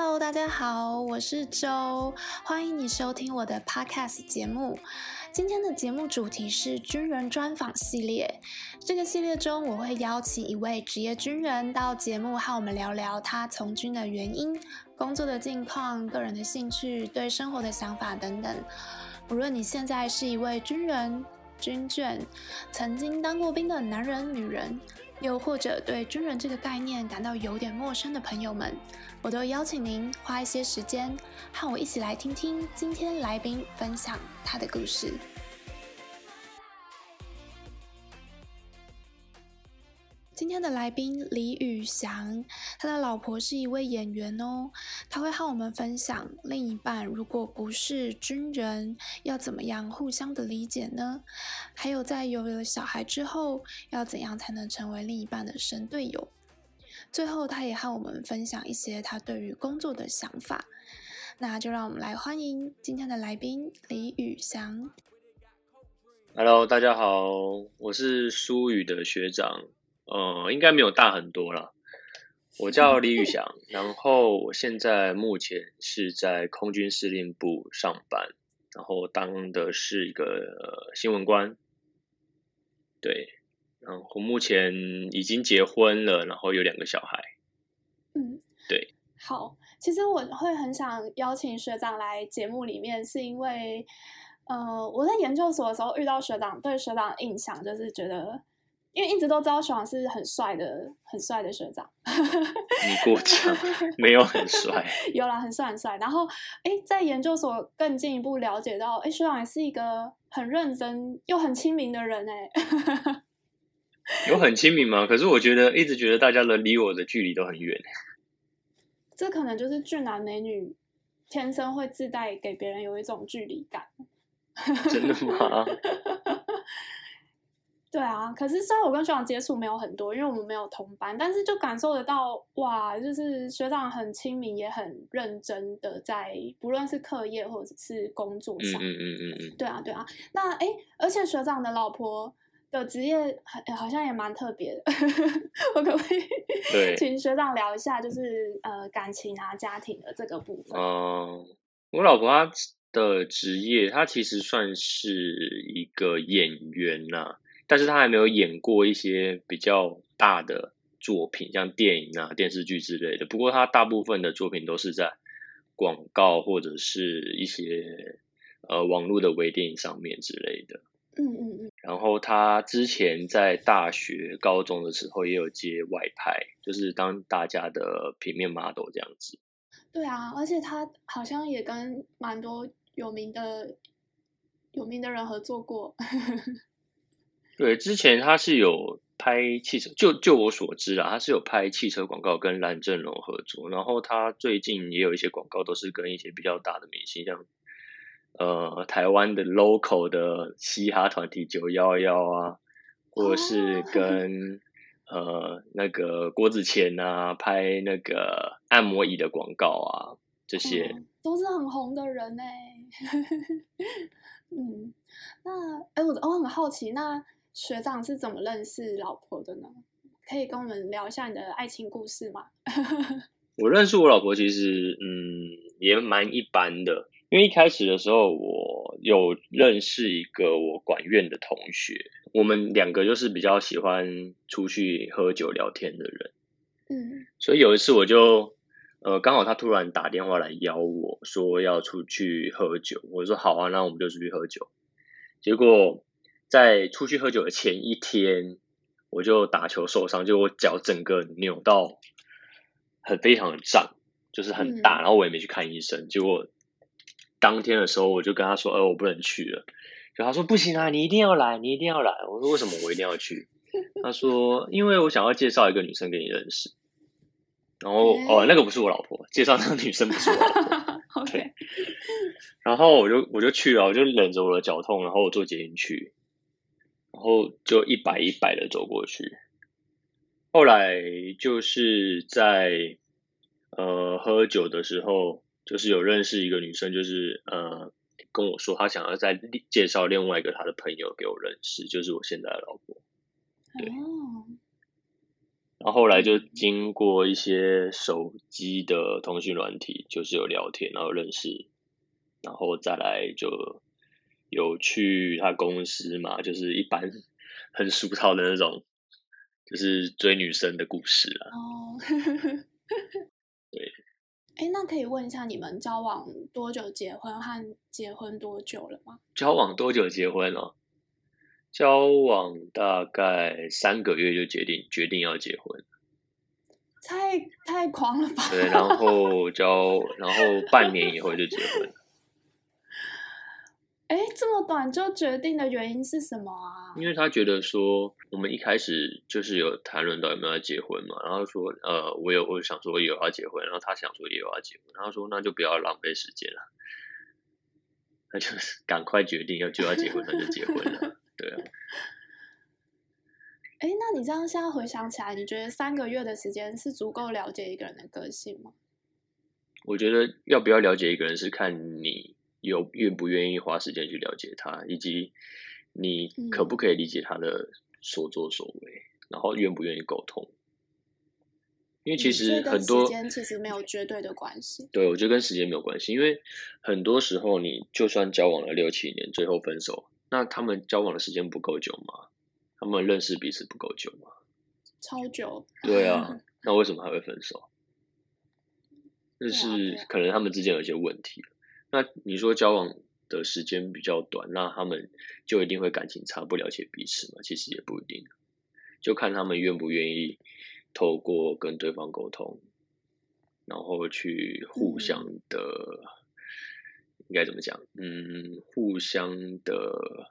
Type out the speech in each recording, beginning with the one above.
Hello，大家好，我是周，欢迎你收听我的 Podcast 节目。今天的节目主题是军人专访系列。这个系列中，我会邀请一位职业军人到节目和我们聊聊他从军的原因、工作的近况、个人的兴趣、对生活的想法等等。无论你现在是一位军人、军眷，曾经当过兵的男人、女人。又或者对军人这个概念感到有点陌生的朋友们，我都邀请您花一些时间和我一起来听听今天来宾分享他的故事。今天的来宾李宇翔，他的老婆是一位演员哦。他会和我们分享另一半如果不是军人，要怎么样互相的理解呢？还有在有了小孩之后，要怎样才能成为另一半的神队友？最后，他也和我们分享一些他对于工作的想法。那就让我们来欢迎今天的来宾李宇翔。Hello，大家好，我是苏宇的学长。呃，应该没有大很多了。我叫李宇翔，然后我现在目前是在空军司令部上班，然后当的是一个、呃、新闻官。对，然后目前已经结婚了，然后有两个小孩。嗯，对。好，其实我会很想邀请学长来节目里面，是因为，呃，我在研究所的时候遇到学长，对学长的印象就是觉得。因为一直都知道学长是很帅的、很帅的学长。你过奖，没有很帅。有啦，很帅很帅。然后，哎，在研究所更进一步了解到，哎，学长也是一个很认真又很亲民的人，哎。有很亲民吗？可是我觉得一直觉得大家的离我的距离都很远。这可能就是俊男美女天生会自带给别人有一种距离感。真的吗？对啊，可是虽然我跟学长接触没有很多，因为我们没有同班，但是就感受得到，哇，就是学长很亲民，也很认真的在不论是课业或者是工作上。嗯嗯嗯嗯嗯。对啊对啊，那哎，而且学长的老婆的职业好好像也蛮特别的，我可不可以对 请学长聊一下，就是呃感情啊、家庭的这个部分？嗯，我老婆她的职业，她其实算是一个演员呐、啊。但是他还没有演过一些比较大的作品，像电影啊、电视剧之类的。不过他大部分的作品都是在广告或者是一些呃网络的微电影上面之类的。嗯嗯嗯。然后他之前在大学、高中的时候也有接外拍，就是当大家的平面 model 这样子。对啊，而且他好像也跟蛮多有名的有名的人合作过。对，之前他是有拍汽车，就就我所知啊，他是有拍汽车广告跟蓝正龙合作，然后他最近也有一些广告都是跟一些比较大的明星，像呃台湾的 local 的嘻哈团体九幺幺啊，或者是 跟、哦、呃那个郭子乾啊拍那个按摩椅的广告啊，这些、哦、都是很红的人呢。嗯，那哎我我很好奇那。学长是怎么认识老婆的呢？可以跟我们聊一下你的爱情故事吗？我认识我老婆其实嗯也蛮一般的，因为一开始的时候我有认识一个我管院的同学，我们两个就是比较喜欢出去喝酒聊天的人，嗯，所以有一次我就呃刚好他突然打电话来邀我说要出去喝酒，我说好啊，那我们就出去喝酒，结果。在出去喝酒的前一天，我就打球受伤，就我脚整个扭到很非常的胀，就是很大，嗯、然后我也没去看医生。结果当天的时候，我就跟他说：“呃，我不能去了。”就他说：“不行啊，你一定要来，你一定要来。”我说：“为什么我一定要去？”他说：“因为我想要介绍一个女生给你认识。”然后、欸、哦，那个不是我老婆，介绍那个女生不是我老婆。OK。然后我就我就去了，我就忍着我的脚痛，然后我坐捷运去。然后就一摆一摆的走过去，后来就是在呃喝酒的时候，就是有认识一个女生，就是呃跟我说她想要再介绍另外一个她的朋友给我认识，就是我现在的老婆。对。哦，然后后来就经过一些手机的通讯软体，就是有聊天，然后认识，然后再来就有去他公司嘛，就是一般 很俗套的那种，就是追女生的故事了。哦，对。哎，那可以问一下，你们交往多久结婚和结婚多久了吗？交往多久结婚哦？交往大概三个月就决定决定要结婚，太太狂了吧？对，然后 交，然后半年以后就结婚。哎，这么短就决定的原因是什么啊？因为他觉得说，我们一开始就是有谈论到有没有要结婚嘛，然后说，呃，我有我想说有要结婚，然后他想说也有要结婚，然后说那就不要浪费时间了，那就是赶快决定要就要结婚，那就结婚了。对啊，哎，那你这样现在回想起来，你觉得三个月的时间是足够了解一个人的个性吗？我觉得要不要了解一个人是看你有愿不愿意花时间去了解他，以及你可不可以理解他的所作所为，嗯、然后愿不愿意沟通。因为其实很多时间其实没有绝对的关系。对，我觉得跟时间没有关系，因为很多时候你就算交往了六七年，最后分手。那他们交往的时间不够久吗？他们认识彼此不够久吗？超久。对啊，那为什么还会分手？就是可能他们之间有一些问题。那你说交往的时间比较短，那他们就一定会感情差，不了解彼此吗？其实也不一定，就看他们愿不愿意透过跟对方沟通，然后去互相的。嗯应该怎么讲？嗯，互相的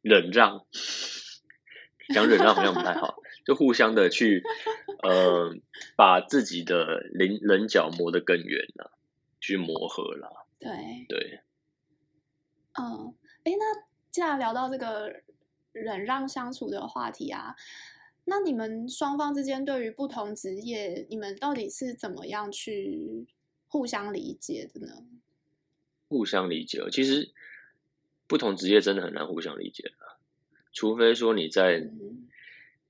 忍让，讲忍让好像不太好，就互相的去，呃，把自己的棱棱角磨得更圆了，去磨合了。对对。嗯，哎，那既然聊到这个忍让相处的话题啊，那你们双方之间对于不同职业，你们到底是怎么样去互相理解的呢？互相理解，其实不同职业真的很难互相理解的，除非说你在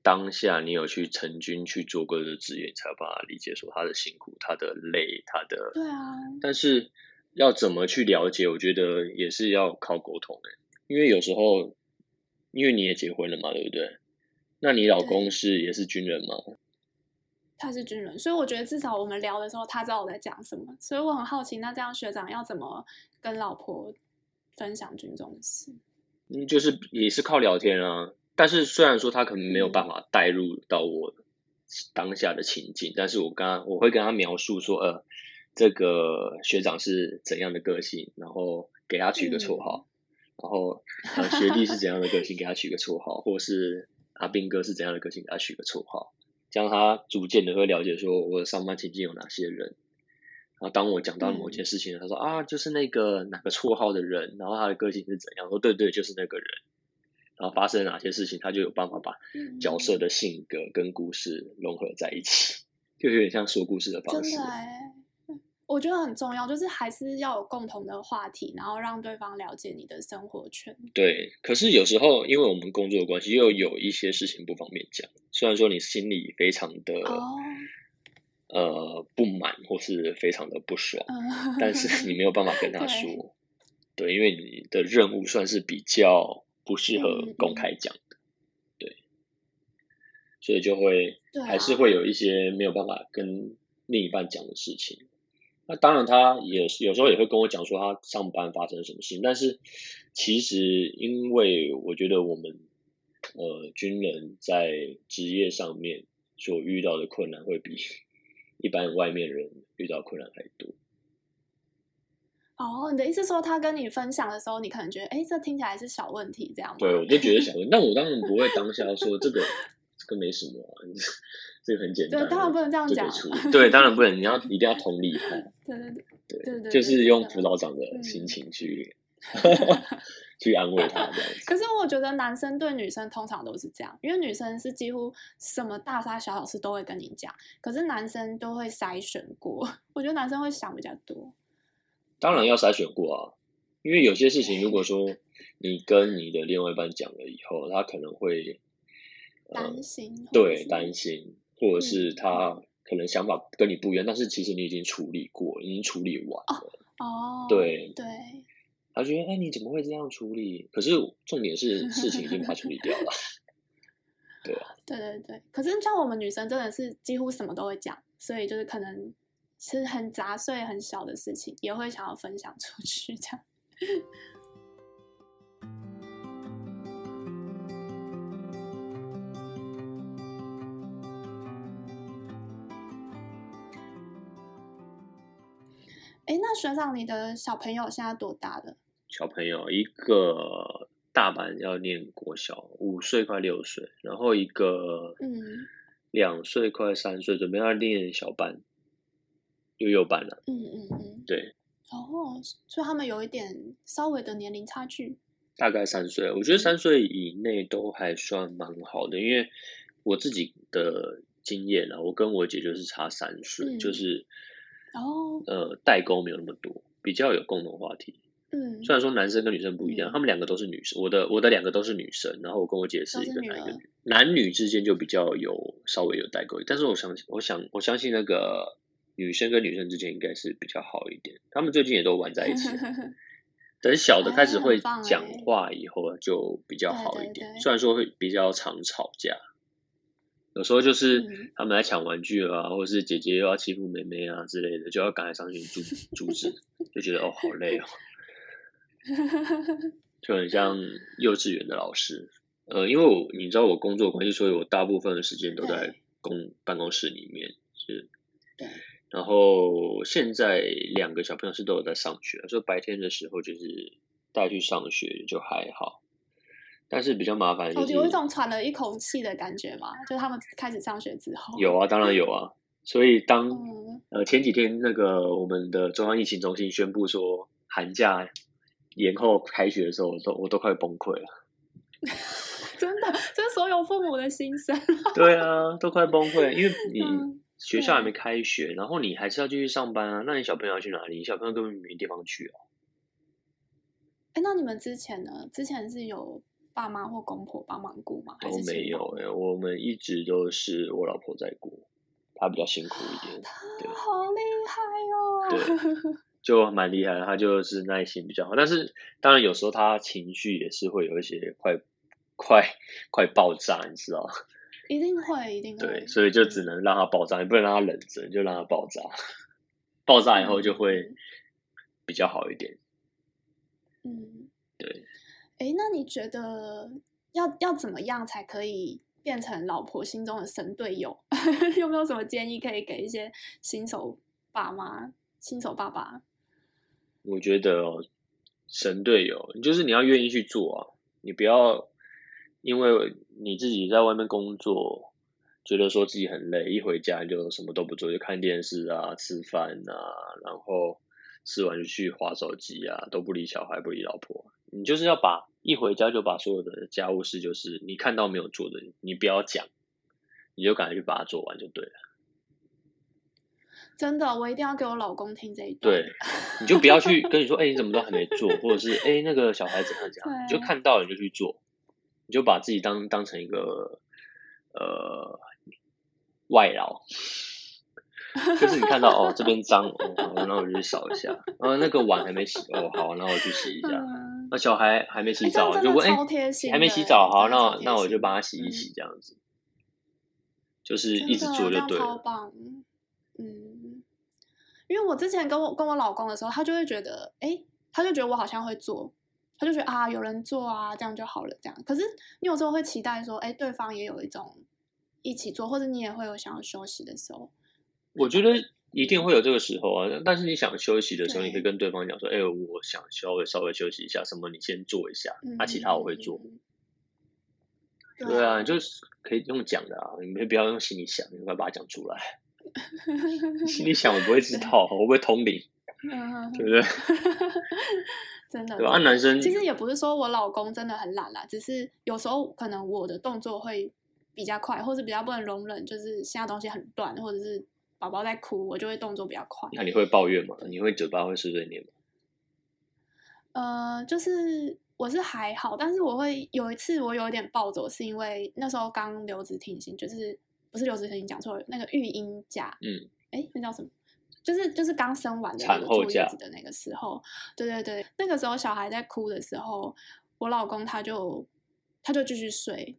当下你有去曾经去做过的职业，你才有办法理解说他的辛苦、他的累、他的。对啊。但是要怎么去了解，我觉得也是要靠沟通的，因为有时候，因为你也结婚了嘛，对不对？那你老公是也是军人吗？他是军人，所以我觉得至少我们聊的时候，他知道我在讲什么。所以我很好奇，那这样学长要怎么跟老婆分享军中的事？嗯，就是也是靠聊天啊。但是虽然说他可能没有办法带入到我当下的情境，嗯、但是我刚我会跟他描述说，呃，这个学长是怎样的个性，然后给他取个绰号，嗯、然后呃学弟是怎样的个性，给他取个绰号，或是阿斌哥是怎样的个性，给他取个绰号。这样他逐渐的会了解说我的上班情境有哪些人，然后当我讲到某件事情，嗯、他说啊，就是那个哪个绰号的人，然后他的个性是怎样，说对对，就是那个人，然后发生了哪些事情，他就有办法把角色的性格跟故事融合在一起，就有点像说故事的方式。我觉得很重要，就是还是要有共同的话题，然后让对方了解你的生活圈。对，可是有时候因为我们工作的关系，又有一些事情不方便讲。虽然说你心里非常的、oh. 呃不满，或是非常的不爽，uh. 但是你没有办法跟 他说。对，对，因为你的任务算是比较不适合公开讲的。嗯、对，所以就会还是会有一些没有办法跟另一半讲的事情。那当然，他也有时候也会跟我讲说他上班发生什么事情，但是其实因为我觉得我们呃军人在职业上面所遇到的困难会比一般外面人遇到困难还多。哦，你的意思说他跟你分享的时候，你可能觉得哎，这听起来是小问题，这样吗？对，我就觉得小问题，但我当然不会当下说这个这个没什么啊。这个很简单，对，当然不能这样讲。对，当然不能，你要 一定要同理他。对对对，对对对，就是用辅导长的心情去去安慰他这样子。可是我觉得男生对女生通常都是这样，因为女生是几乎什么大大小小事都会跟你讲，可是男生都会筛选过。我觉得男生会想比较多。当然要筛选过啊，因为有些事情，如果说你跟你的另外一半讲了以后，他可能会担心，对，担心。或者是他可能想法跟你不一样，嗯、但是其实你已经处理过，已经处理完了。哦，对对，他觉得哎，你怎么会这样处理？可是重点是 事情已经把它处理掉了。对啊，对对对。可是像我们女生真的是几乎什么都会讲，所以就是可能是很杂碎、很小的事情，也会想要分享出去这样。哎，那学长，你的小朋友现在多大了？小朋友一个大班要念国小，五岁快六岁，然后一个嗯两岁快三岁，准备要念小班，幼幼班了。嗯嗯嗯，对。然后，所以他们有一点稍微的年龄差距。大概三岁，我觉得三岁以内都还算蛮好的，因为我自己的经验啊，我跟我姐就是差三岁，嗯、就是。哦，呃，代沟没有那么多，比较有共同话题。嗯，虽然说男生跟女生不一样，嗯、他们两个都是女生，我的我的两个都是女生，然后我跟我姐是一个男一个女，女男女之间就比较有稍微有代沟，但是我相信，我想我相信那个女生跟女生之间应该是比较好一点，他们最近也都玩在一起。等小的开始会讲话以后，就比较好一点，虽然说会比较常吵架。有时候就是他们来抢玩具啊，或者是姐姐又要欺负妹妹啊之类的，就要赶快上去阻 阻止，就觉得哦好累哦，就很像幼稚园的老师。呃，因为我你知道我工作关系，所以我大部分的时间都在公办公室里面是。对。然后现在两个小朋友是都有在上学，所以白天的时候就是带去上学就还好。但是比较麻烦，就是，有一种喘了一口气的感觉嘛，就是他们开始上学之后。有啊，当然有啊。所以当、嗯、呃前几天那个我们的中央疫情中心宣布说寒假延后开学的时候，我都我都快崩溃了。真的，这是所有父母的心声。对啊，都快崩溃，因为 你学校还没开学，嗯、然后你还是要继续上班啊。那你小朋友要去哪里？你小朋友根本没地方去啊。哎，那你们之前呢？之前是有。爸妈或公婆帮忙顾吗？都没有哎、欸，我们一直都是我老婆在顾，她比较辛苦一点。对，好厉害哦！对，就蛮厉害的，她就是耐心比较好。但是当然有时候她情绪也是会有一些快快快爆炸，你知道？一定会，一定会。对，所以就只能让她爆炸，你不能让她冷着，就让她爆炸。爆炸以后就会比较好一点。嗯，对。哎，那你觉得要要怎么样才可以变成老婆心中的神队友？有没有什么建议可以给一些新手爸妈、新手爸爸？我觉得哦，神队友就是你要愿意去做啊，你不要因为你自己在外面工作，觉得说自己很累，一回家就什么都不做，就看电视啊、吃饭啊，然后吃完就去划手机啊，都不理小孩，不理老婆。你就是要把一回家就把所有的家务事，就是你看到没有做的，你不要讲，你就赶快去把它做完就对了。真的，我一定要给我老公听这一段。对，你就不要去 跟你说，哎、欸，你怎么都还没做，或者是哎、欸，那个小孩怎样怎样，你就看到了你就去做，你就把自己当当成一个呃外劳。就是你看到哦，这边脏哦，然后我就去扫一下。然后那个碗还没洗哦，好，然后我去洗一下。那小孩还没洗澡，就问哎，还没洗澡，好，那那我就帮他洗一洗，这样子。就是一直做就对了。超棒，嗯，因为我之前跟我跟我老公的时候，他就会觉得，哎，他就觉得我好像会做，他就觉得啊，有人做啊，这样就好了，这样。可是你有时候会期待说，哎，对方也有一种一起做，或者你也会有想要休息的时候。我觉得一定会有这个时候啊，但是你想休息的时候，你可以跟对方讲说：“哎、欸，我想稍微稍微休息一下，什么你先做一下，嗯啊、其他我会做。嗯”对啊，就是可以用讲的啊，你没必要用心里想，你快把它讲出来。心里想我不会知道，我不会通灵，对不对？真的，对吧？男生其实也不是说我老公真的很懒啦，只是有时候可能我的动作会比较快，或是比较不能容忍，就是现在东西很乱，或者是。宝宝在哭，我就会动作比较快。那你会抱怨吗？你会嘴巴会碎碎念吗？呃，就是我是还好，但是我会有一次我有一点暴走，是因为那时候刚留职停薪，就是不是留职停讲错了，那个育婴假，嗯，哎，那叫什么？就是就是刚生完的那个坐月子的那个时候，对对对，那个时候小孩在哭的时候，我老公他就他就继续睡，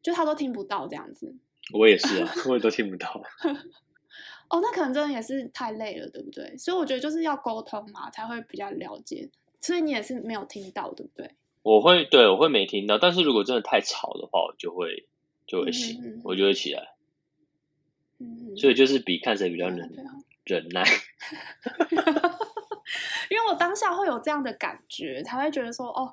就他都听不到这样子。我也是啊，我也都听不到。哦，那可能真的也是太累了，对不对？所以我觉得就是要沟通嘛，才会比较了解。所以你也是没有听到，对不对？我会，对，我会没听到。但是如果真的太吵的话，我就会就会醒，嗯、我就会起来。嗯，所以就是比看谁比较能忍耐。因为我当下会有这样的感觉，才会觉得说，哦，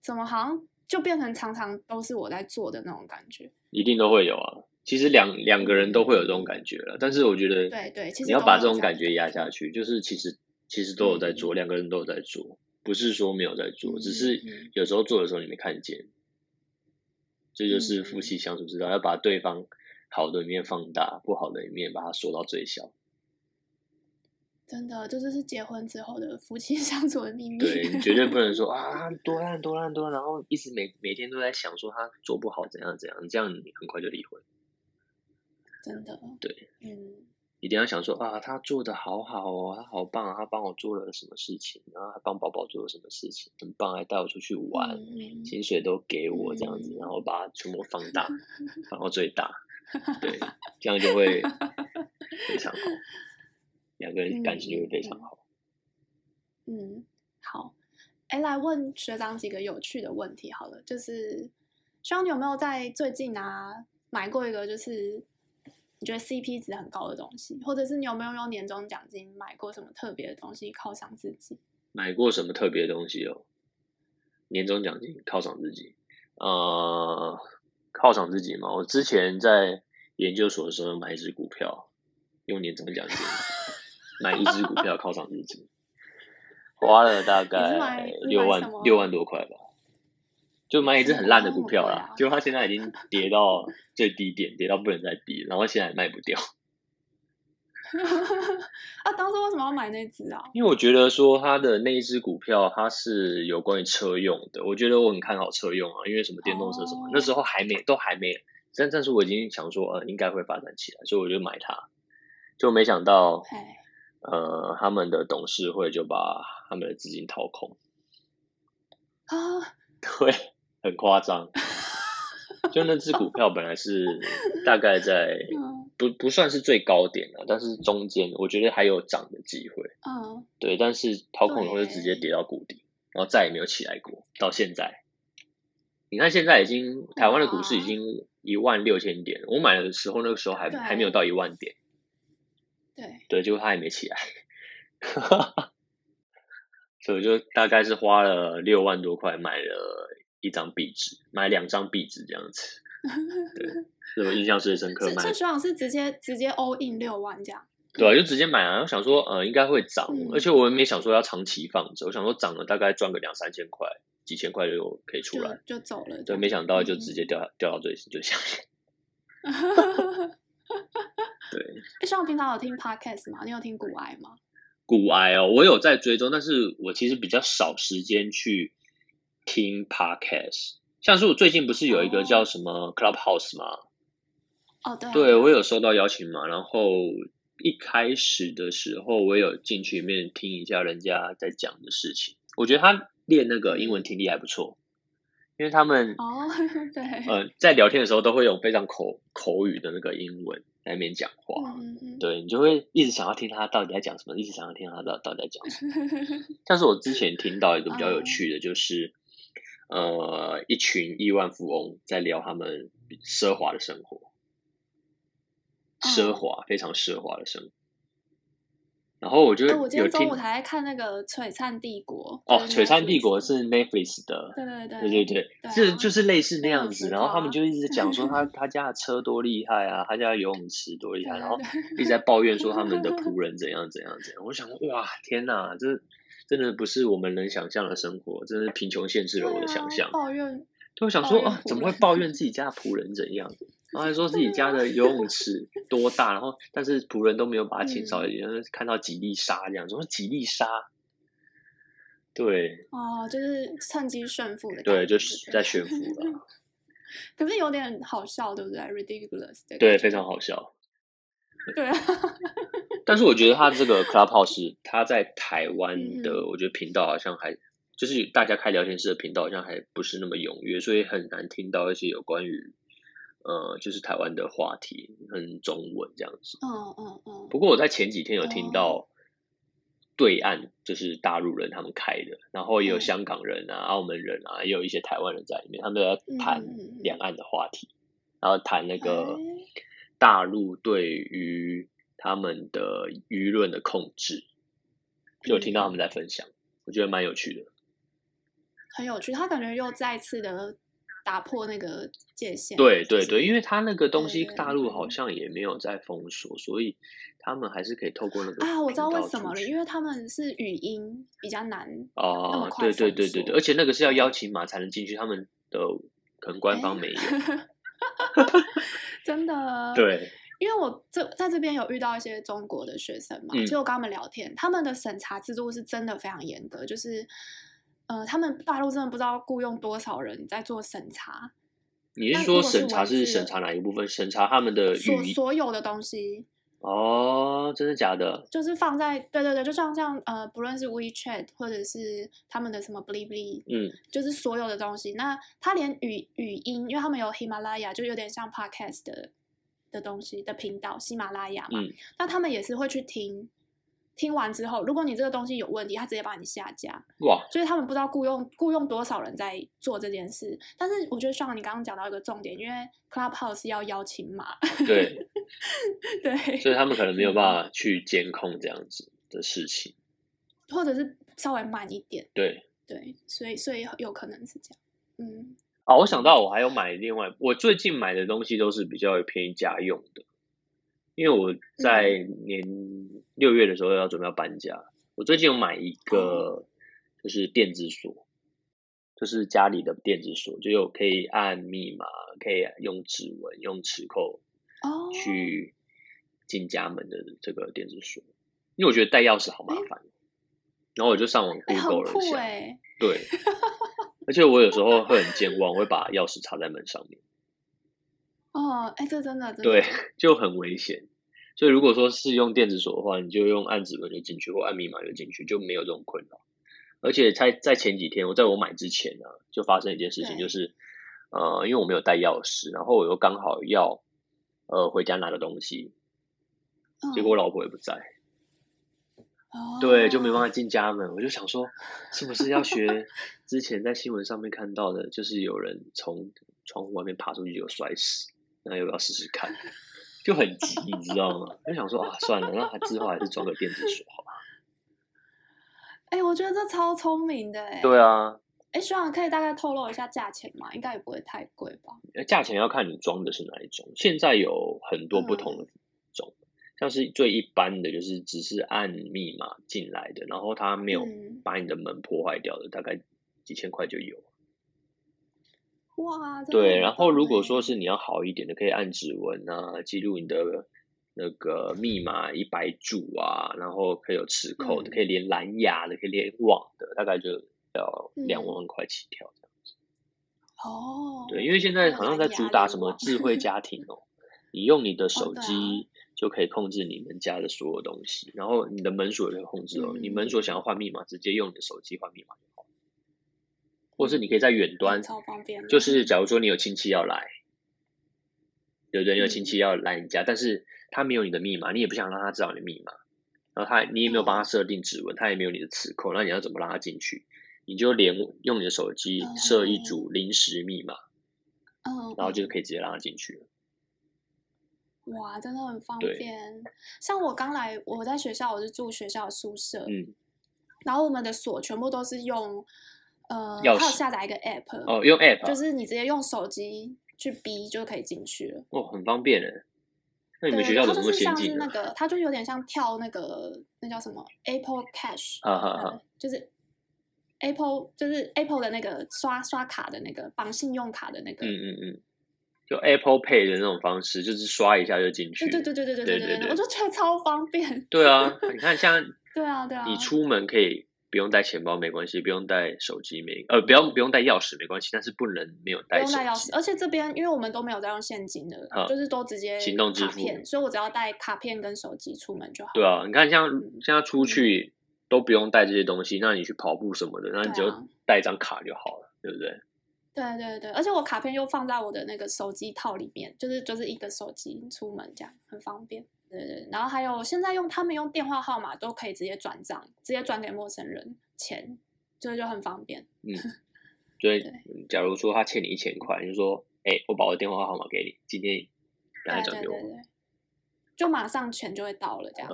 怎么好像就变成常常都是我在做的那种感觉。一定都会有啊。其实两两个人都会有这种感觉了，但是我觉得，对对，你要把这种感觉压下去，就是其实其实都有在做，两个人都有在做，不是说没有在做，只是有时候做的时候你没看见。这就是夫妻相处之道，要把对方好的一面放大，不好的一面把它缩到最小。真的，这就是结婚之后的夫妻 相处的秘密。对，你绝对不能说 啊多烂多烂多烂，然后一直每每天都在想说他做不好怎样怎样，这样你很快就离婚。真的，对，嗯，一定要想说啊，他做的好好哦，他好棒啊，他帮我做了什么事情，然后还帮宝宝做了什么事情，很棒，还带我出去玩，嗯、薪水都给我这样子，嗯、然后把它全部放大，放到最大，对，这样就会 非常好，两个人感情就会非常好。嗯，嗯，好，哎，来问学长几个有趣的问题好了，就是，学长你有没有在最近啊买过一个就是？你觉得 CP 值很高的东西，或者是你有没有用年终奖金买过什么特别的东西犒赏自己？买过什么特别的东西哦？年终奖金犒赏自己，呃，犒赏自己嘛。我之前在研究所的时候买一只股票，用年终奖金 买一只股票犒赏自己，花了大概六万六万多块吧。就买一只很烂的股票啦，就它现在已经跌到最低点，跌到不能再低，然后现在也卖不掉。啊，当时为什么要买那只啊？因为我觉得说它的那一只股票，它是有关于车用的，我觉得我很看好车用啊，因为什么电动车什么，哦、那时候还没都还没，但但是我已经想说，呃，应该会发展起来，所以我就买它，就没想到，嘿。呃，他们的董事会就把他们的资金掏空。啊，对。很夸张，就那只股票本来是大概在不不算是最高点了，但是中间我觉得还有涨的机会。嗯，对，但是掏空以后就直接跌到谷底，然后再也没有起来过。到现在，你看现在已经台湾的股市已经一万六千点，我买的时候那个时候还还没有到一万点。对，对，结果它也没起来，所以我就大概是花了六万多块买了。一张壁纸，买两张壁纸这样子，对，是我印象最深刻。买，这学长是直接直接 all in 六万这样，对啊，就直接买啊。我想说，呃，应该会涨，嗯、而且我也没想说要长期放着，我想说涨了大概赚个两三千块，几千块就可以出来，就，就走了。对，没想到就直接掉、嗯、掉到最就下面。对，哎，像我平常有听 podcast 吗？你有听股癌吗？股癌哦，我有在追踪，但是我其实比较少时间去。听 podcast，像是我最近不是有一个叫什么 Clubhouse 吗？哦，对，对我有收到邀请嘛，然后一开始的时候我有进去里面听一下人家在讲的事情，我觉得他练那个英文听力还不错，因为他们哦，对，呃，在聊天的时候都会用非常口口语的那个英文在那边讲话，嗯嗯，对，你就会一直想要听他到底在讲什么，一直想要听他到到底在讲什么。像是我之前听到一个比较有趣的，就是。呃，一群亿万富翁在聊他们奢华的生活，奢华、哦、非常奢华的生活。然后我就有听，我今天中午才在看那个《璀璨帝国》哦，《璀璨帝国》是 Netflix 的，对对对，对对对，这、啊、就是类似那样子。然后他们就一直讲说他 他家的车多厉害啊，他家的游泳池多厉害，然后一直在抱怨说他们的仆 人怎样怎样怎样。我想哇，天哪，这。真的不是我们能想象的生活，真的是贫穷限制了我的想象。啊、抱怨，就想说啊，怎么会抱怨自己家的仆人怎样？然后还说自己家的游泳池多大，然后但是仆人都没有把它清扫一点，嗯、看到几粒沙这样，说几粒沙。对。哦，就是趁机炫富的。对，就是在炫富了。可是有点好笑，对不对？Ridiculous，对，非常好笑。对啊。但是我觉得他这个 Clubhouse，他在台湾的，嗯、我觉得频道好像还就是大家开聊天室的频道，好像还不是那么踊跃，所以很难听到一些有关于呃，就是台湾的话题，跟中文这样子。哦哦哦。不过我在前几天有听到对岸就是大陆人他们开的，然后也有香港人啊、嗯、澳门人啊，也有一些台湾人在里面，他们在谈两岸的话题，嗯、然后谈那个大陆对于。他们的舆论的控制，就有听到他们在分享，嗯、我觉得蛮有趣的，很有趣。他感觉又再次的打破那个界限。对对对，因为他那个东西，大陆好像也没有在封锁，所以他们还是可以透过那个啊，我知道为什么了，因为他们是语音比较难哦，对对对对对，而且那个是要邀请码才能进去，他们的可能官方没有，真的对。因为我这在这边有遇到一些中国的学生嘛，就、我、跟他们聊天，他们的审查制度是真的非常严格，就是呃，他们大陆真的不知道雇佣多少人在做审查。你是说审查是审查哪一部分？审查他们的所所有的东西。哦，真的假的？就是放在对对对，就像像呃，不论是 WeChat 或者是他们的什么 Bilibili，嗯，就是所有的东西。那他连语语音，因为他们有喜马拉雅，就有点像 Podcast 的。的东西的频道，喜马拉雅嘛，嗯、那他们也是会去听，听完之后，如果你这个东西有问题，他直接把你下架。哇！所以他们不知道雇佣雇佣多少人在做这件事。但是我觉得，像你刚刚讲到一个重点，因为 Clubhouse 要邀请码，对对，所以他们可能没有 办法去监控这样子的事情，或者是稍微慢一点。对对，所以所以有可能是这样，嗯。啊，我想到我还有买另外，我最近买的东西都是比较偏于家用的，因为我在年六月的时候要准备要搬家，嗯、我最近有买一个就是电子锁，就是家里的电子锁，就有可以按密码，可以用指纹、用磁扣哦。去进家门的这个电子锁，因为我觉得带钥匙好麻烦，欸、然后我就上网 Google 了一下，欸、对。而且我有时候会很健忘，我会把钥匙插在门上面。哦，哎，这真的，真的对，就很危险。所以如果说是用电子锁的话，你就用按指纹就进去，或按密码就进去，就没有这种困扰。而且在在前几天，我在我买之前呢、啊，就发生一件事情，就是呃，因为我没有带钥匙，然后我又刚好要呃回家拿个东西，结果我老婆也不在。对，就没办法进家门。我就想说，是不是要学 之前在新闻上面看到的，就是有人从窗户外面爬出去就摔死，那要不要试试看？就很急，你知道吗？就想说啊，算了，那之后还是装个电子锁好吧。哎、欸，我觉得这超聪明的哎。对啊。哎，希望可以大概透露一下价钱吗？应该也不会太贵吧？价钱要看你装的是哪一种，现在有很多不同的。嗯像是最一般的就是只是按密码进来的，然后他没有把你的门破坏掉的，嗯、大概几千块就有。哇，对，然后如果说是你要好一点的，可以按指纹啊，记录你的那个密码一百组啊，然后可以有磁扣的，嗯、可以连蓝牙的，可以连网的，大概就要两万块起跳这样子。哦，对，因为现在好像在主打什么智慧家庭哦，你用你的手机。就可以控制你们家的所有东西，然后你的门锁也可以控制哦。嗯、你门锁想要换密码，直接用你的手机换密码就好。或是你可以在远端，超方便。就是假如说你有亲戚要来，对不对？有亲戚要来你家，嗯、但是他没有你的密码，你也不想让他知道你的密码，然后他你也没有帮他设定指纹，嗯、他也没有你的磁扣，那你要怎么让他进去？你就连用你的手机设一组临时密码，嗯，然后就可以直接让他进去了。哇，真的很方便。像我刚来，我在学校，我是住学校的宿舍，嗯，然后我们的锁全部都是用，呃，还有下载一个 app，哦，用 app，就是你直接用手机去逼就可以进去了。哦，很方便诶。那你们学校怎么先进？那个，它就有点像跳那个，那叫什么 Apple Cash，啊，就是 Apple，就是 Apple 的那个刷刷卡的那个绑信用卡的那个，嗯嗯嗯。就 Apple Pay 的那种方式，就是刷一下就进去。对对对对对对对对，我就觉得超方便。对啊，你看像 对啊对啊，你出门可以不用带钱包没关系，不用带手机没呃，不用不用带钥匙没关系，但是不能没有带手机。不用带钥匙，而且这边因为我们都没有在用现金的，嗯、就是都直接行动支付，所以我只要带卡片跟手机出门就好。对啊，你看像现在出去都不用带这些东西，那你去跑步什么的，那你就带一张卡就好了，对不对？对对对，而且我卡片又放在我的那个手机套里面，就是就是一个手机出门这样很方便。对对，然后还有现在用他们用电话号码都可以直接转账，直接转给陌生人钱，这个就很方便。嗯，所以假如说他欠你一千块，你就说，哎，我把我的电话号码给你，今天赶快转给我，对对对，就马上钱就会到了，这样、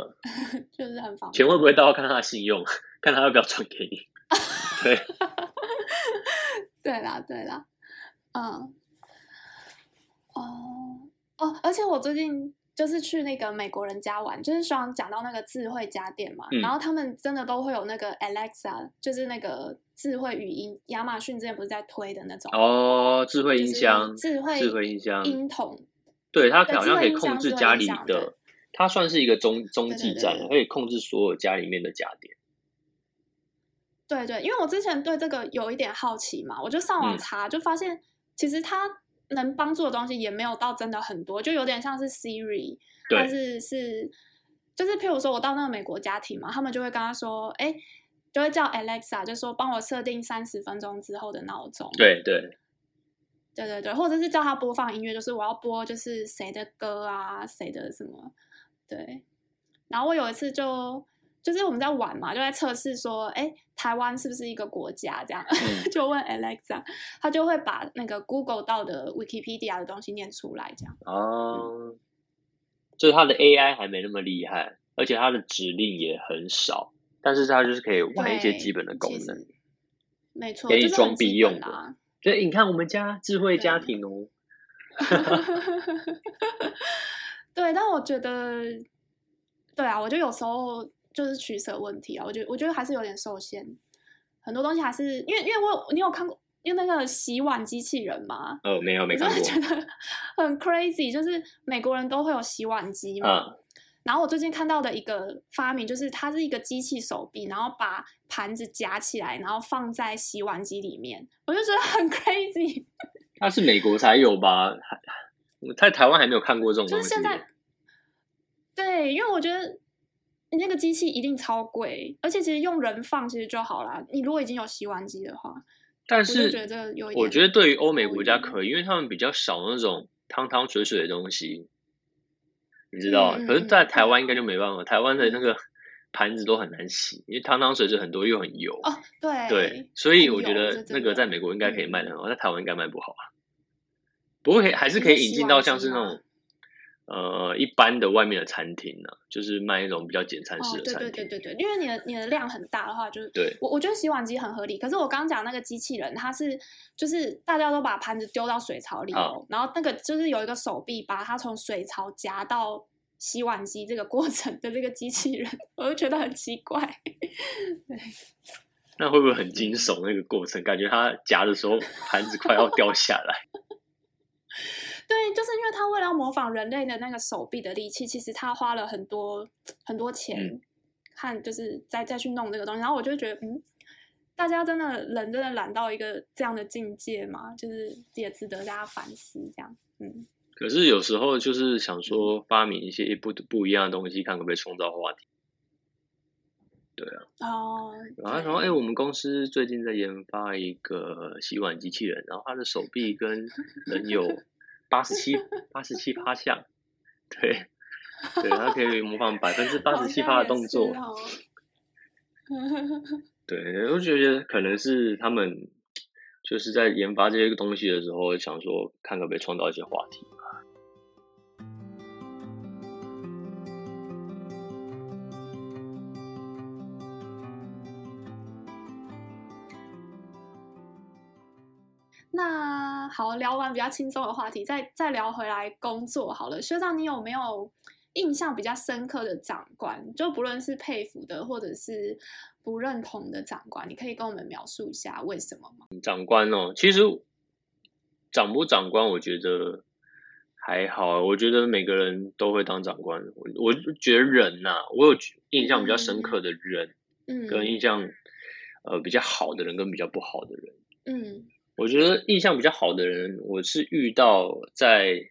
嗯、就是很方便。钱会不会到？看他的信用，看他要不要转给你。对。对啦，对啦，嗯，哦，哦，而且我最近就是去那个美国人家玩，就是说讲到那个智慧家电嘛，嗯、然后他们真的都会有那个 Alexa，就是那个智慧语音，亚马逊之前不是在推的那种哦，智慧音箱，智慧智慧音箱，音筒，对，它好像可以控制家里的，它算是一个中中继站，可以控制所有家里面的家电。对对，因为我之前对这个有一点好奇嘛，我就上网查，嗯、就发现其实它能帮助的东西也没有到真的很多，就有点像是 Siri，对但是是就是譬如说我到那个美国家庭嘛，他们就会跟他说，哎，就会叫 Alexa，就说帮我设定三十分钟之后的闹钟。对对对对对，或者是叫他播放音乐，就是我要播就是谁的歌啊，谁的什么，对。然后我有一次就。就是我们在玩嘛，就在测试说，哎，台湾是不是一个国家？这样、嗯、就问 Alexa，他就会把那个 Google 到的 Wikipedia 的东西念出来，这样。哦，就是他的 AI 还没那么厉害，而且他的指令也很少，但是它就是可以玩一些基本的功能。没错，给你装逼用的。所以你看，我们家智慧家庭哦。对，但我觉得，对啊，我就有时候。就是取舍问题啊，我觉得我觉得还是有点受限，很多东西还是因为因为我你有看过用那个洗碗机器人吗？哦，没有没看过。我觉得 很 crazy，就是美国人都会有洗碗机嘛。嗯、然后我最近看到的一个发明，就是它是一个机器手臂，然后把盘子夹起来，然后放在洗碗机里面，我就觉得很 crazy。它是美国才有吧？在台湾还没有看过这种东西。就是现在，对，因为我觉得。你那个机器一定超贵，而且其实用人放其实就好啦。你如果已经有洗碗机的话，但是我觉得有一点，我觉得对于欧美国家可以，因为他们比较少那种汤汤水水的东西，你知道？嗯、可是，在台湾应该就没办法，嗯、台湾的那个盘子都很难洗，因为汤汤水水很多又很油。哦，对对，所以我觉得那个在美国应该可以卖的很好，在台湾应该卖不好啊。不过可以还是可以引进到像是那种。呃，一般的外面的餐厅呢、啊，就是卖那种比较简餐式的餐厅。哦、对对对对对，因为你的你的量很大的话，就是对我我觉得洗碗机很合理。可是我刚刚讲那个机器人，它是就是大家都把盘子丢到水槽里，哦、然后那个就是有一个手臂把它从水槽夹到洗碗机这个过程的这个机器人，我就觉得很奇怪。对，那会不会很惊悚？那个过程感觉他夹的时候盘子快要掉下来。模仿人类的那个手臂的力气，其实他花了很多很多钱，嗯、看就是再再去弄这个东西。然后我就觉得，嗯，大家真的人真的懒到一个这样的境界吗？就是也值得大家反思这样。嗯，可是有时候就是想说发明一些不不一样的东西，看可不可以创造话题。对啊。哦。然后说，哎，我们公司最近在研发一个洗碗机器人，然后他的手臂跟人有。八十七，八十七趴像，对，对，他可以模仿百分之八十七趴的动作。哦、对，我觉得可能是他们就是在研发这些东西的时候，想说看可不可以创造一些话题。那好，聊完比较轻松的话题，再再聊回来工作好了。学长，你有没有印象比较深刻的长官？就不论是佩服的，或者是不认同的长官，你可以跟我们描述一下为什么吗？长官哦，其实长不长官，我觉得还好。我觉得每个人都会当长官。我我觉得人呐、啊，我有印象比较深刻的人，嗯，跟印象呃比较好的人跟比较不好的人。嗯，我觉得印象比较好的人，我是遇到在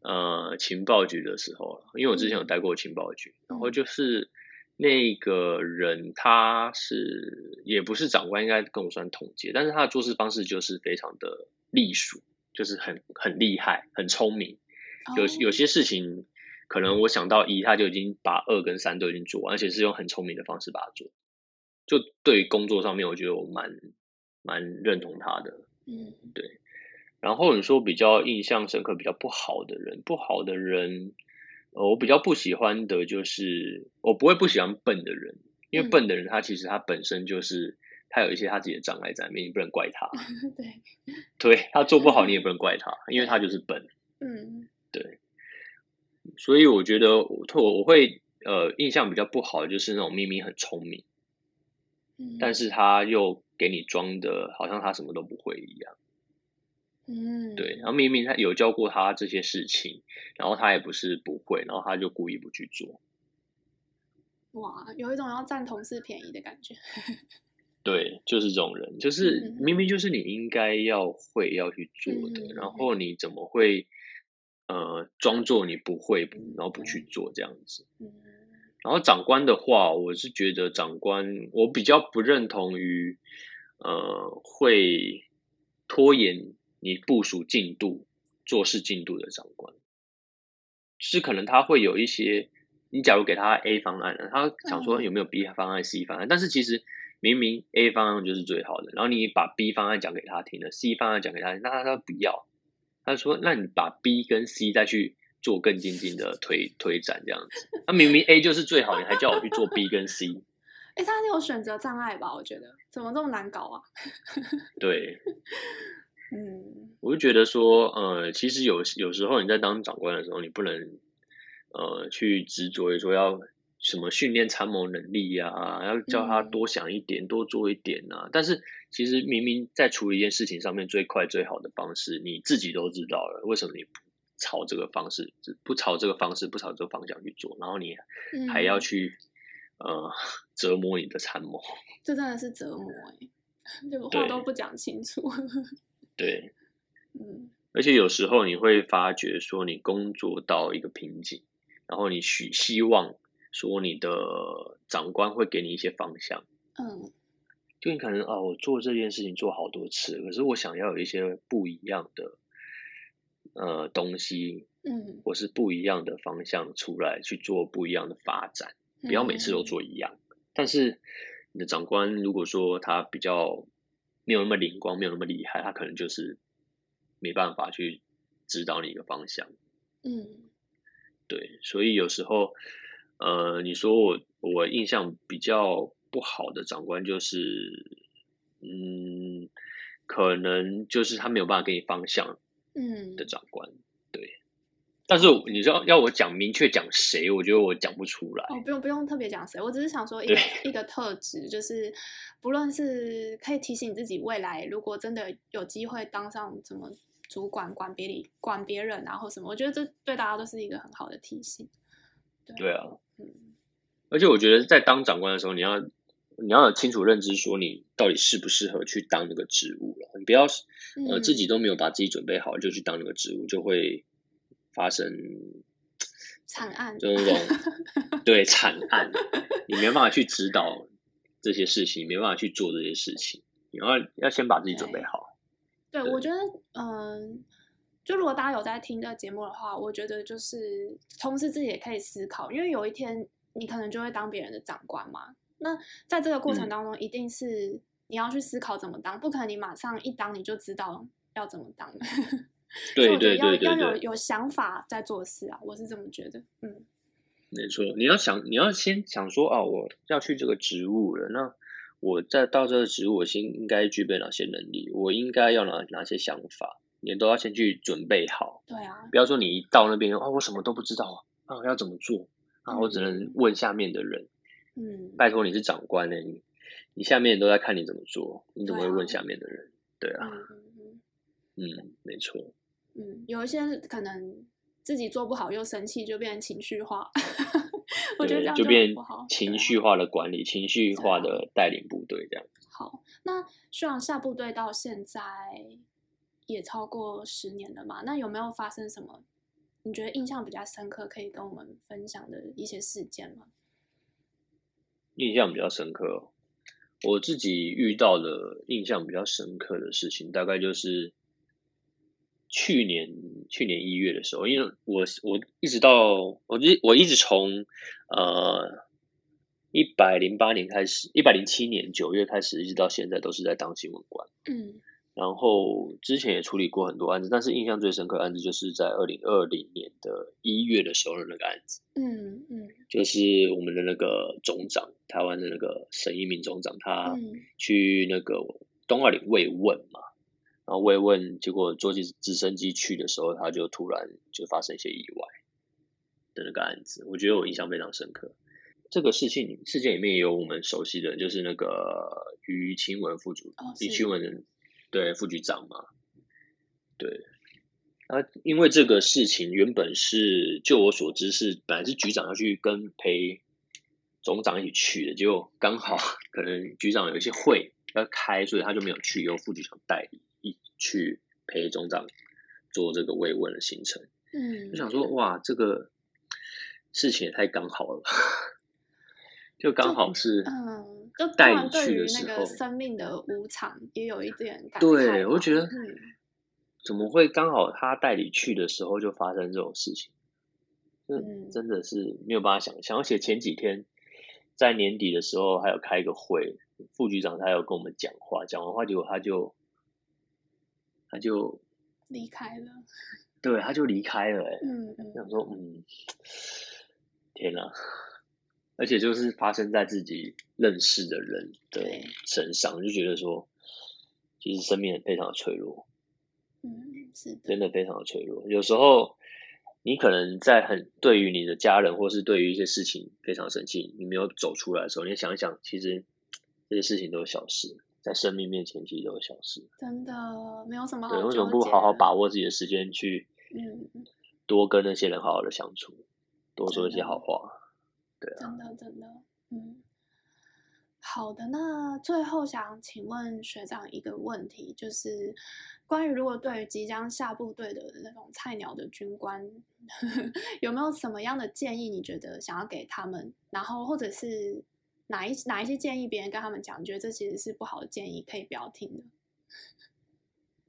呃情报局的时候，因为我之前有待过情报局，嗯、然后就是那个人他是也不是长官，应该跟我算同阶，但是他的做事方式就是非常的隶属，就是很很厉害，很聪明，有有些事情。可能我想到一，他就已经把二跟三都已经做完，而且是用很聪明的方式把它做。就对于工作上面，我觉得我蛮蛮认同他的。嗯，对。然后你说比较印象深刻、比较不好的人，不好的人，呃，我比较不喜欢的就是，我不会不喜欢笨的人，因为笨的人他其实他本身就是他有一些他自己的障碍在里面，你不能怪他。对，对他做不好，你也不能怪他，因为他就是笨。嗯，对。所以我觉得我我会呃印象比较不好的就是那种明明很聪明，嗯，但是他又给你装的好像他什么都不会一样，嗯，对，然后明明他有教过他这些事情，然后他也不是不会，然后他就故意不去做，哇，有一种要占同事便宜的感觉，对，就是这种人，就是明明就是你应该要会要去做的，嗯，然后你怎么会？呃，装作你不会，然后不去做这样子。然后长官的话，我是觉得长官，我比较不认同于呃会拖延你部署进度、做事进度的长官。是可能他会有一些，你假如给他 A 方案了，他想说有没有 B 方案、C 方案，但是其实明明 A 方案就是最好的，然后你把 B 方案讲给他听了，C 方案讲给他听，那他他不要。他说：“那你把 B 跟 C 再去做更精进的推推展，这样子。那明明 A 就是最好，你还叫我去做 B 跟 C？哎、欸，他有选择障碍吧？我觉得怎么这么难搞啊？对，嗯，我就觉得说，呃，其实有有时候你在当长官的时候，你不能呃去执着于说要什么训练参谋能力呀、啊，要叫他多想一点，嗯、多做一点啊。但是。其实明明在处理一件事情上面最快最好的方式，你自己都知道了，为什么你不朝这个方式，不朝这个方式，不朝这个方向去做，然后你还要去、嗯、呃折磨你的参谋？这真的是折磨哎，这个话都不讲清楚。对，嗯，而且有时候你会发觉说，你工作到一个瓶颈，然后你许希望说你的长官会给你一些方向，嗯。就你可能哦，我做这件事情做好多次，可是我想要有一些不一样的呃东西，嗯，或是不一样的方向出来去做不一样的发展，不要每次都做一样。嗯，但是你的长官如果说他比较没有那么灵光，没有那么厉害，他可能就是没办法去指导你一个方向。嗯，对，所以有时候呃，你说我我印象比较。不好的长官就是，嗯，可能就是他没有办法给你方向，嗯，的长官，嗯、对。但是你知道，要我讲明确讲谁，我觉得我讲不出来。哦，不用不用特别讲谁，我只是想说一个一个特质，就是不论是可以提醒自己未来，如果真的有机会当上什么主管，管别人管别人啊或什么，我觉得这对大家都是一个很好的提醒。对，对啊，嗯。而且我觉得在当长官的时候，你要。你要有清楚认知，说你到底适不适合去当那个职务了。你不要呃自己都没有把自己准备好就去当那个职务，就会发生惨案，就那种对 惨案，你没办法去指导这些事情，没办法去做这些事情。你要要先把自己准备好。对，对我觉得嗯、呃，就如果大家有在听这个节目的话，我觉得就是同时自己也可以思考，因为有一天你可能就会当别人的长官嘛。那在这个过程当中，一定是你要去思考怎么当，嗯、不可能你马上一当你就知道要怎么当。对对对对，要有有想法在做事啊，我是这么觉得。嗯，没错，你要想，你要先想说啊，我要去这个职务了，那我在到这个职务，我先应该具备哪些能力？我应该要哪哪些想法？你都要先去准备好。对啊，不要说你一到那边哦，我什么都不知道啊，啊要怎么做啊？我只能问下面的人。嗯，拜托你是长官呢，你你下面都在看你怎么做，你怎么会问下面的人？对啊，对啊嗯，嗯，没错。嗯，有一些可能自己做不好又生气，就变成情绪化。我觉得这样就，就变情绪化的管理，情绪化的带领部队这样。好，那虽然下部队到现在也超过十年了嘛？那有没有发生什么你觉得印象比较深刻，可以跟我们分享的一些事件吗？印象比较深刻，我自己遇到的印象比较深刻的事情，大概就是去年去年一月的时候，因为我我一直到我一我一直从呃一百零八年开始，一百零七年九月开始，一直到现在都是在当新闻官。嗯。然后之前也处理过很多案子，但是印象最深刻的案子就是在二零二零年的一月的时候的那个案子。嗯嗯，就是我们的那个总长，台湾的那个沈一鸣总长，他去那个东二岭慰问嘛，然后慰问，结果坐机直升机去的时候，他就突然就发生一些意外的那个案子，我觉得我印象非常深刻。这个事情事件里面也有我们熟悉的，就是那个于清文副主，于清文人。对，副局长嘛，对，啊，因为这个事情原本是，就我所知是本来是局长要去跟陪总长一起去的，结果刚好可能局长有一些会要开，所以他就没有去，由副局长代理一去陪总长做这个慰问的行程。嗯，就想说哇，这个事情也太刚好了，就刚好是嗯。就带你去的时候，生命的无常也有一点感慨。对，我觉得怎么会刚好他带你去的时候就发生这种事情？嗯，真的是没有办法想象。而且前几天在年底的时候还有开一个会，副局长他有跟我们讲话，讲完话结果他就他就离开了。对，他就离开了。哎，嗯嗯，想说嗯，天哪！而且就是发生在自己认识的人的身上，就觉得说，其实生命非常的脆弱，嗯，是真的非常的脆弱。有时候你可能在很对于你的家人，或是对于一些事情非常生气，你没有走出来的时候，你想一想，其实这些事情都是小事，在生命面前其实都是小事，真的没有什么好。对，为什么不好好把握自己的时间去，嗯，多跟那些人好好的相处，多说一些好话。真的，真的，嗯，好的。那最后想请问学长一个问题，就是关于如果对于即将下部队的那种菜鸟的军官，呵 呵有没有什么样的建议？你觉得想要给他们，然后或者是哪一哪一些建议，别人跟他们讲，你觉得这其实是不好的建议，可以不要听的？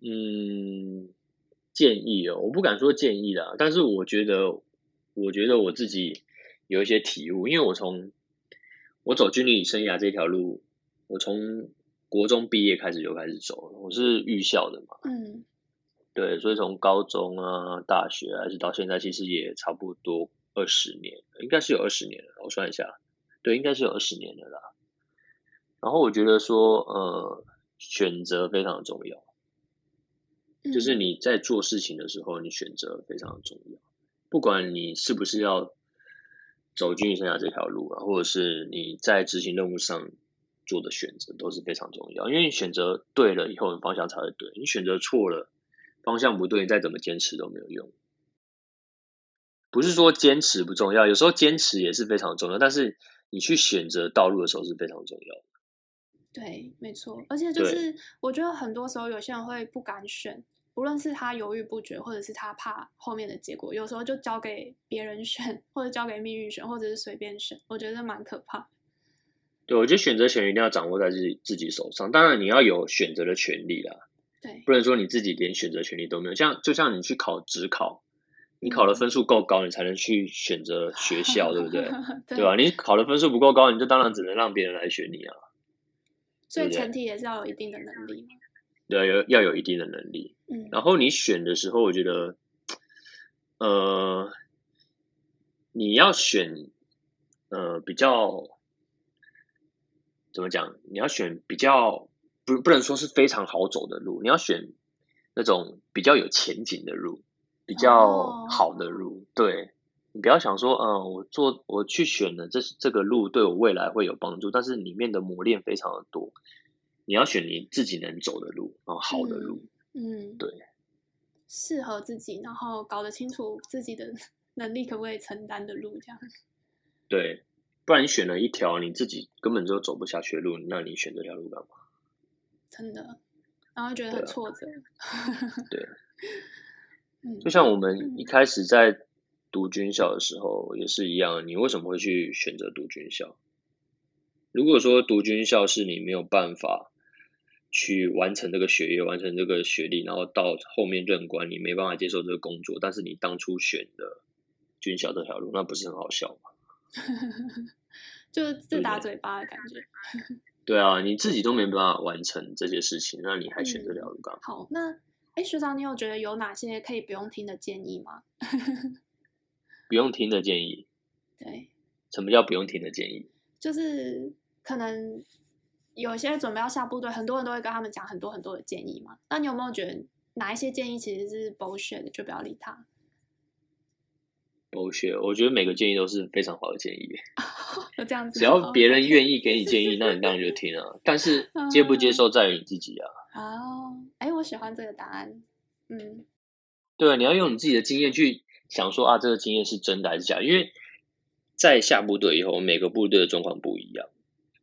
嗯，建议哦，我不敢说建议啦，但是我觉得，我觉得我自己。有一些体悟，因为我从我走军旅生涯这条路，我从国中毕业开始就开始走了。我是预校的嘛，嗯，对，所以从高中啊、大学还是到现在，其实也差不多二十年，应该是有二十年了。我算一下，对，应该是有二十年了啦。然后我觉得说，呃，选择非常的重要，就是你在做事情的时候，你选择非常的重要，不管你是不是要。走军旅生涯这条路啊，或者是你在执行任务上做的选择都是非常重要，因为你选择对了以后，你方向才会对；你选择错了，方向不对，你再怎么坚持都没有用。不是说坚持不重要，有时候坚持也是非常重要，但是你去选择道路的时候是非常重要的。对，没错，而且就是我觉得很多时候有些人会不敢选。无论是他犹豫不决，或者是他怕后面的结果，有时候就交给别人选，或者交给命运选，或者是随便选，我觉得蛮可怕。对，我觉得选择权一定要掌握在自己自己手上。当然，你要有选择的权利啦。对，不能说你自己连选择权利都没有。像就像你去考职考，你考的分数够高，你才能去选择学校，对不对？对，对吧？你考的分数不够高，你就当然只能让别人来选你啊。所以前提也是要有一定的能力。对，要要有一定的能力。嗯，然后你选的时候，我觉得，呃，你要选，呃，比较怎么讲？你要选比较不不能说是非常好走的路，你要选那种比较有前景的路，比较好的路。哦、对，你不要想说，嗯、呃，我做我去选的这这个路对我未来会有帮助，但是里面的磨练非常的多。你要选你自己能走的路，然后好的路，嗯，嗯，对，适合自己，然后搞得清楚自己的 能力可不可以承担的路，这样。对，不然你选了一条你自己根本就走不下去的路，那你选这条路干嘛？真的，然后觉得很挫折。对，就像我们一开始在读军校的时候也是一样，你为什么会去选择读军校？如果说读军校是你没有办法去完成这个学业、完成这个学历，然后到后面任官你没办法接受这个工作，但是你当初选的军校这条路，那不是很好笑吗？就是自打嘴巴的感觉。对啊，你自己都没办法完成这些事情，那你还选这条路干嘛？好，那哎，学长，你有觉得有哪些可以不用听的建议吗？不用听的建议。对。什么叫不用听的建议？就是可能有些准备要下部队，很多人都会跟他们讲很多很多的建议嘛。那你有没有觉得哪一些建议其实是 bullshit 的，就不要理他？bullshit，？我觉得每个建议都是非常好的建议。就这样子，只要别人愿意给你建议，那你当然就听啊。但是 接不接受在于你自己啊。哦，哎，我喜欢这个答案。嗯，对，你要用你自己的经验去想说啊，这个经验是真的还是假的？因为在下部队以后，每个部队的状况不一样，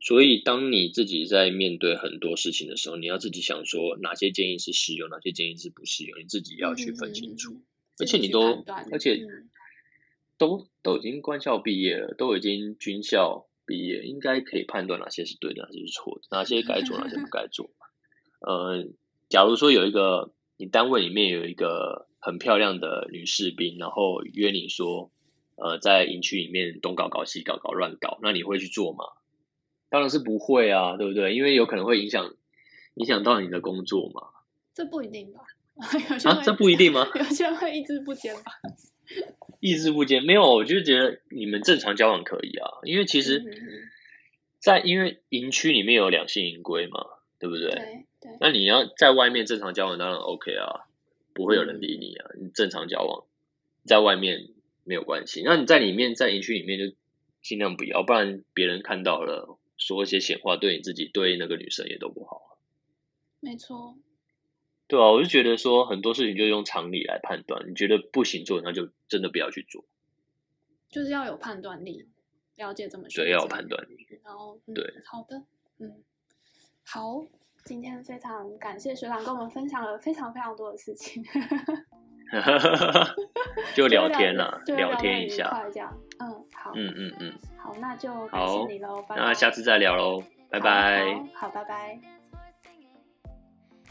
所以当你自己在面对很多事情的时候，你要自己想说哪些建议是适用，哪些建议是不适用，你自己要去分清楚。嗯、而且你都，而且。嗯都都已经官校毕业了，都已经军校毕业，应该可以判断哪些是对的，哪些是错的，哪些该做，哪些不该做。呃，假如说有一个你单位里面有一个很漂亮的女士兵，然后约你说，呃，在营区里面东搞搞西搞搞乱搞，那你会去做吗？当然是不会啊，对不对？因为有可能会影响影响到你的工作嘛。这不一定吧？啊，这不一定吗？有些人会意志不坚吧？意志不坚，没有，我就觉得你们正常交往可以啊，因为其实，在因为营区里面有两性营规嘛，对不对？对对。那你要在外面正常交往，当然 OK 啊，不会有人理你啊。你正常交往，在外面没有关系。那你在里面，在营区里面就尽量不要，不然别人看到了，说一些闲话，对你自己，对那个女生也都不好。没错。对啊，我就觉得说很多事情就用常理来判断，你觉得不行做，那就真的不要去做。就是要有判断力，了解怎么对，要有判断力。然后，嗯、对，好的，嗯，好，今天非常感谢学长跟我们分享了非常非常多的事情，就聊天了，聊，聊天一下，这样，嗯，好，嗯嗯嗯，好，那就感谢你喽，那下次再聊喽，拜拜，好，好，拜拜。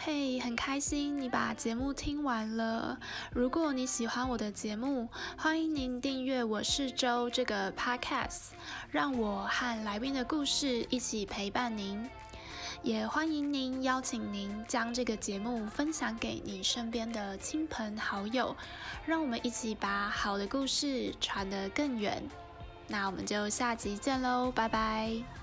嘿，hey, 很开心你把节目听完了。如果你喜欢我的节目，欢迎您订阅《我是周》这个 podcast，让我和来宾的故事一起陪伴您。也欢迎您邀请您将这个节目分享给你身边的亲朋好友，让我们一起把好的故事传得更远。那我们就下集见喽，拜拜。